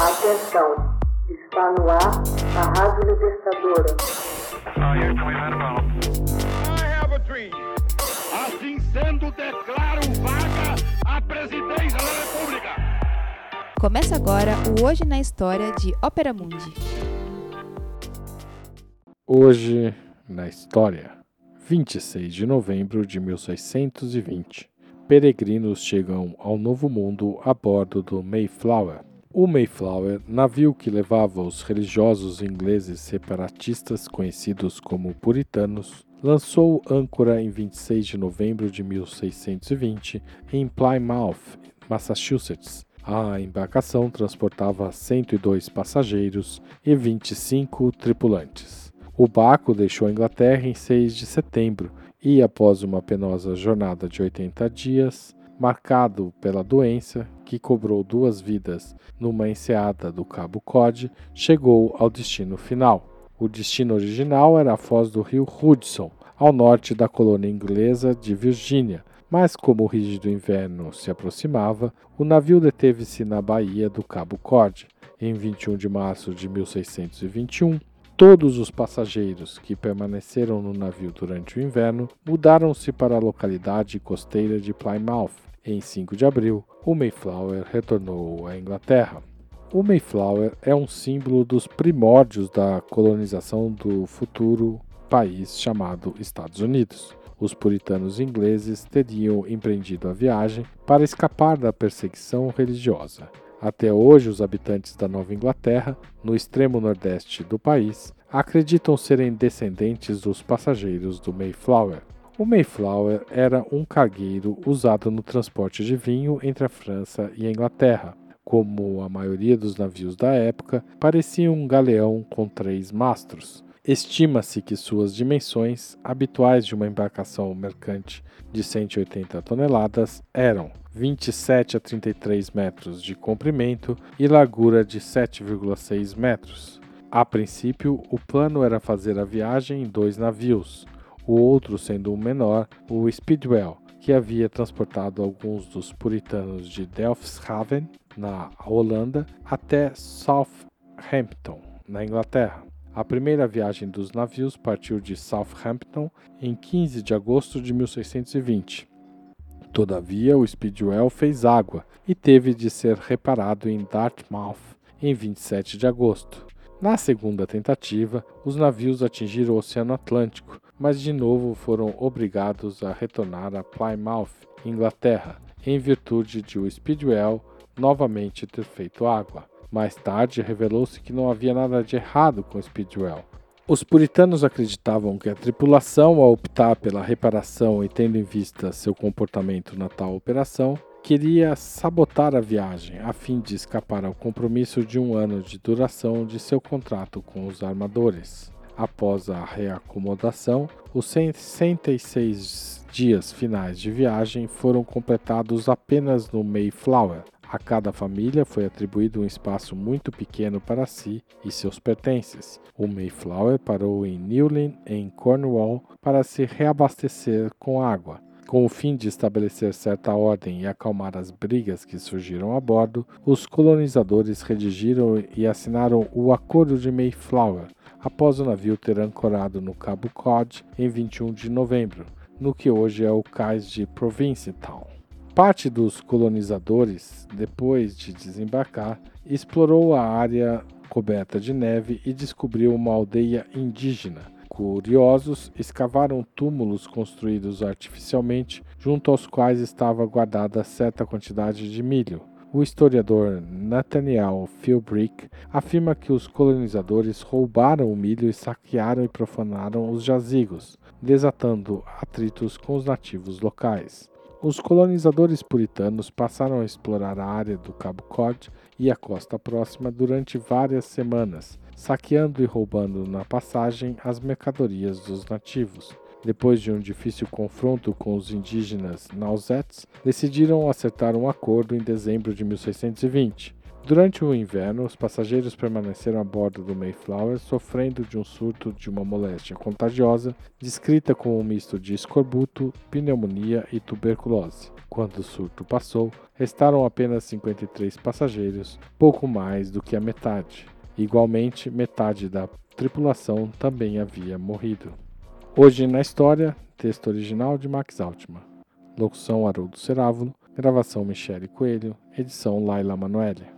Atenção, está no ar a Rádio Libertadora. Assim sendo, declaro vaga a presidência da República. Começa agora o Hoje na História de Ópera Mundi. Hoje na História, 26 de novembro de 1620. Peregrinos chegam ao Novo Mundo a bordo do Mayflower. O Mayflower, navio que levava os religiosos ingleses separatistas conhecidos como puritanos, lançou âncora em 26 de novembro de 1620 em Plymouth, Massachusetts. A embarcação transportava 102 passageiros e 25 tripulantes. O barco deixou a Inglaterra em 6 de setembro e, após uma penosa jornada de 80 dias, marcado pela doença que cobrou duas vidas numa enseada do Cabo Cod, chegou ao destino final. O destino original era a foz do rio Hudson, ao norte da colônia inglesa de Virgínia, mas como o rígido inverno se aproximava, o navio deteve-se na baía do Cabo Cod. Em 21 de março de 1621, Todos os passageiros que permaneceram no navio durante o inverno mudaram-se para a localidade costeira de Plymouth. Em 5 de abril, o Mayflower retornou à Inglaterra. O Mayflower é um símbolo dos primórdios da colonização do futuro país chamado Estados Unidos. Os puritanos ingleses teriam empreendido a viagem para escapar da perseguição religiosa. Até hoje, os habitantes da Nova Inglaterra, no extremo nordeste do país, acreditam serem descendentes dos passageiros do Mayflower. O Mayflower era um cargueiro usado no transporte de vinho entre a França e a Inglaterra. Como a maioria dos navios da época, parecia um galeão com três mastros. Estima-se que suas dimensões, habituais de uma embarcação mercante de 180 toneladas, eram 27 a 33 metros de comprimento e largura de 7,6 metros. A princípio, o plano era fazer a viagem em dois navios, o outro sendo o menor, o Speedwell, que havia transportado alguns dos puritanos de Delfshaven, na Holanda, até Southampton, na Inglaterra. A primeira viagem dos navios partiu de Southampton em 15 de agosto de 1620. Todavia, o Speedwell fez água e teve de ser reparado em Dartmouth em 27 de agosto. Na segunda tentativa, os navios atingiram o Oceano Atlântico, mas de novo foram obrigados a retornar a Plymouth, Inglaterra, em virtude de o Speedwell novamente ter feito água. Mais tarde, revelou-se que não havia nada de errado com Speedwell. Os puritanos acreditavam que a tripulação, ao optar pela reparação e tendo em vista seu comportamento na tal operação, queria sabotar a viagem a fim de escapar ao compromisso de um ano de duração de seu contrato com os armadores. Após a reacomodação, os 66 dias finais de viagem foram completados apenas no Mayflower, a cada família foi atribuído um espaço muito pequeno para si e seus pertences. O Mayflower parou em Newlyn, em Cornwall, para se reabastecer com água. Com o fim de estabelecer certa ordem e acalmar as brigas que surgiram a bordo, os colonizadores redigiram e assinaram o Acordo de Mayflower, após o navio ter ancorado no Cabo Cod em 21 de novembro, no que hoje é o cais de Provincetown. Parte dos colonizadores, depois de desembarcar, explorou a área coberta de neve e descobriu uma aldeia indígena. Curiosos, escavaram túmulos construídos artificialmente, junto aos quais estava guardada certa quantidade de milho. O historiador Nathaniel Philbrick afirma que os colonizadores roubaram o milho e saquearam e profanaram os jazigos, desatando atritos com os nativos locais. Os colonizadores puritanos passaram a explorar a área do Cabo Cod e a costa próxima durante várias semanas, saqueando e roubando na passagem as mercadorias dos nativos. Depois de um difícil confronto com os indígenas Nausettes, decidiram acertar um acordo em dezembro de 1620. Durante o inverno, os passageiros permaneceram a bordo do Mayflower sofrendo de um surto de uma moléstia contagiosa, descrita como um misto de escorbuto, pneumonia e tuberculose. Quando o surto passou, restaram apenas 53 passageiros, pouco mais do que a metade. Igualmente, metade da tripulação também havia morrido. Hoje na história, texto original de Max Altman. Locução Haroldo Cerávulo, gravação Michele Coelho, edição Laila Manoelia.